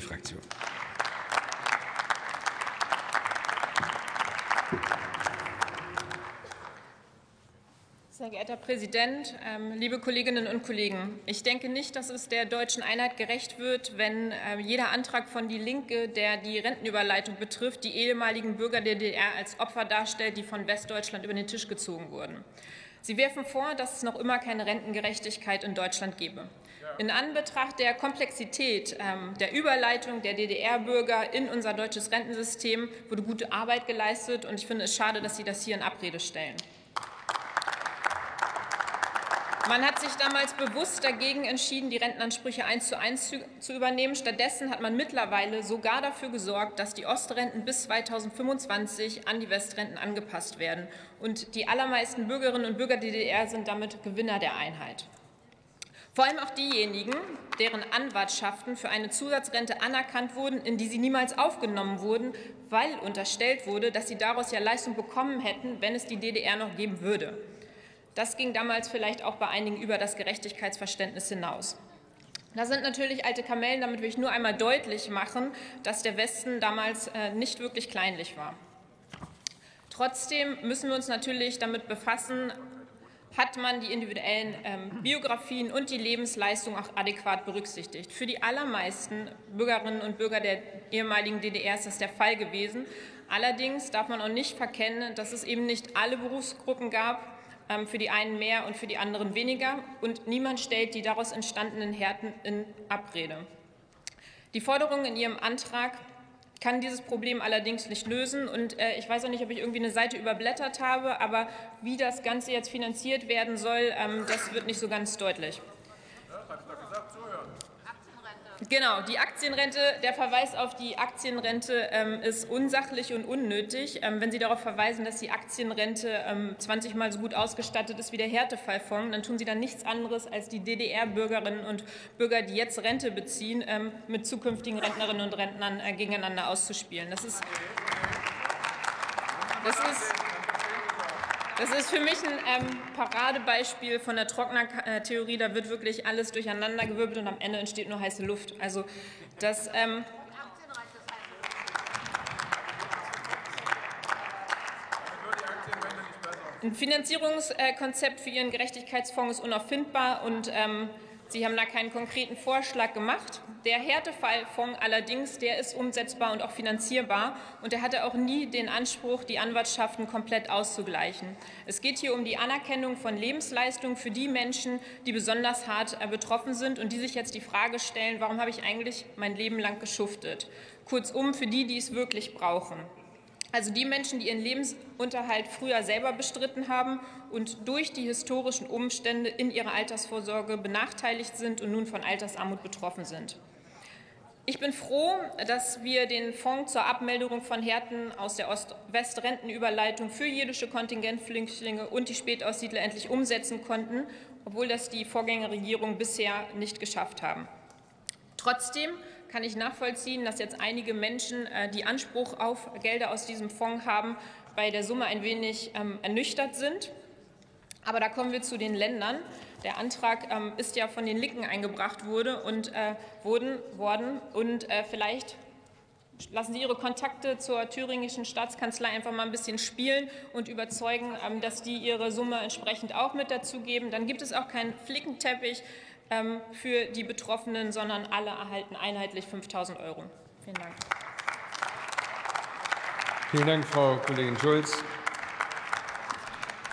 Fraktion. Sehr geehrter Herr Präsident, ähm, liebe Kolleginnen und Kollegen! Ich denke nicht, dass es der deutschen Einheit gerecht wird, wenn äh, jeder Antrag von Die Linke, der die Rentenüberleitung betrifft, die ehemaligen Bürger der DDR als Opfer darstellt, die von Westdeutschland über den Tisch gezogen wurden. Sie werfen vor, dass es noch immer keine Rentengerechtigkeit in Deutschland gebe. In Anbetracht der Komplexität ähm, der Überleitung der DDR-Bürger in unser deutsches Rentensystem wurde gute Arbeit geleistet, und ich finde es schade, dass Sie das hier in Abrede stellen. Man hat sich damals bewusst dagegen entschieden, die Rentenansprüche eins zu eins zu übernehmen. Stattdessen hat man mittlerweile sogar dafür gesorgt, dass die Ostrenten bis 2025 an die Westrenten angepasst werden. Und die allermeisten Bürgerinnen und Bürger der DDR sind damit Gewinner der Einheit. Vor allem auch diejenigen, deren Anwartschaften für eine Zusatzrente anerkannt wurden, in die sie niemals aufgenommen wurden, weil unterstellt wurde, dass sie daraus ja Leistung bekommen hätten, wenn es die DDR noch geben würde. Das ging damals vielleicht auch bei einigen über das Gerechtigkeitsverständnis hinaus. Das sind natürlich alte Kamellen, damit will ich nur einmal deutlich machen, dass der Westen damals äh, nicht wirklich kleinlich war. Trotzdem müssen wir uns natürlich damit befassen, hat man die individuellen ähm, Biografien und die Lebensleistung auch adäquat berücksichtigt. Für die allermeisten Bürgerinnen und Bürger der ehemaligen DDR ist das der Fall gewesen. Allerdings darf man auch nicht verkennen, dass es eben nicht alle Berufsgruppen gab, für die einen mehr und für die anderen weniger. Und niemand stellt die daraus entstandenen Härten in Abrede. Die Forderung in Ihrem Antrag kann dieses Problem allerdings nicht lösen. Und äh, ich weiß auch nicht, ob ich irgendwie eine Seite überblättert habe, aber wie das Ganze jetzt finanziert werden soll, ähm, das wird nicht so ganz deutlich. Genau, die Aktienrente, der Verweis auf die Aktienrente ähm, ist unsachlich und unnötig. Ähm, wenn Sie darauf verweisen, dass die Aktienrente ähm, 20 Mal so gut ausgestattet ist wie der Härtefallfonds, dann tun Sie dann nichts anderes, als die DDR-Bürgerinnen und Bürger, die jetzt Rente beziehen, ähm, mit zukünftigen Rentnerinnen und Rentnern äh, gegeneinander auszuspielen. Das ist, das ist das ist für mich ein ähm, Paradebeispiel von der Trockner-Theorie. Da wird wirklich alles durcheinandergewirbelt und am Ende entsteht nur heiße Luft. Also das. Ähm, ein Finanzierungskonzept für Ihren Gerechtigkeitsfonds ist unauffindbar und ähm, Sie haben da keinen konkreten Vorschlag gemacht. Der Härtefallfonds allerdings, der ist umsetzbar und auch finanzierbar und der hatte auch nie den Anspruch, die Anwartschaften komplett auszugleichen. Es geht hier um die Anerkennung von Lebensleistungen für die Menschen, die besonders hart äh, betroffen sind und die sich jetzt die Frage stellen, warum habe ich eigentlich mein Leben lang geschuftet? Kurzum, für die, die es wirklich brauchen. Also die Menschen, die ihren Lebensunterhalt früher selber bestritten haben und durch die historischen Umstände in ihrer Altersvorsorge benachteiligt sind und nun von Altersarmut betroffen sind. Ich bin froh, dass wir den Fonds zur Abmeldung von Härten aus der Ost-West-Rentenüberleitung für jüdische Kontingentflüchtlinge und die Spätaussiedler endlich umsetzen konnten, obwohl das die Vorgängerregierung bisher nicht geschafft haben. Trotzdem kann ich nachvollziehen, dass jetzt einige Menschen, äh, die Anspruch auf Gelder aus diesem Fonds haben, bei der Summe ein wenig ähm, ernüchtert sind. Aber da kommen wir zu den Ländern. Der Antrag ähm, ist ja von den Linken eingebracht wurde und, äh, wurden, worden. Und äh, vielleicht lassen Sie Ihre Kontakte zur thüringischen Staatskanzlei einfach mal ein bisschen spielen und überzeugen, ähm, dass die ihre Summe entsprechend auch mit dazugeben. Dann gibt es auch keinen Flickenteppich, ähm, für die Betroffenen, sondern alle erhalten einheitlich 5.000 Euro. Vielen Dank. Vielen Dank, Frau Kollegin Schulz.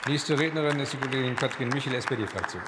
Nächste Rednerin ist die Kollegin Katrin Michel, SPD-Fraktion.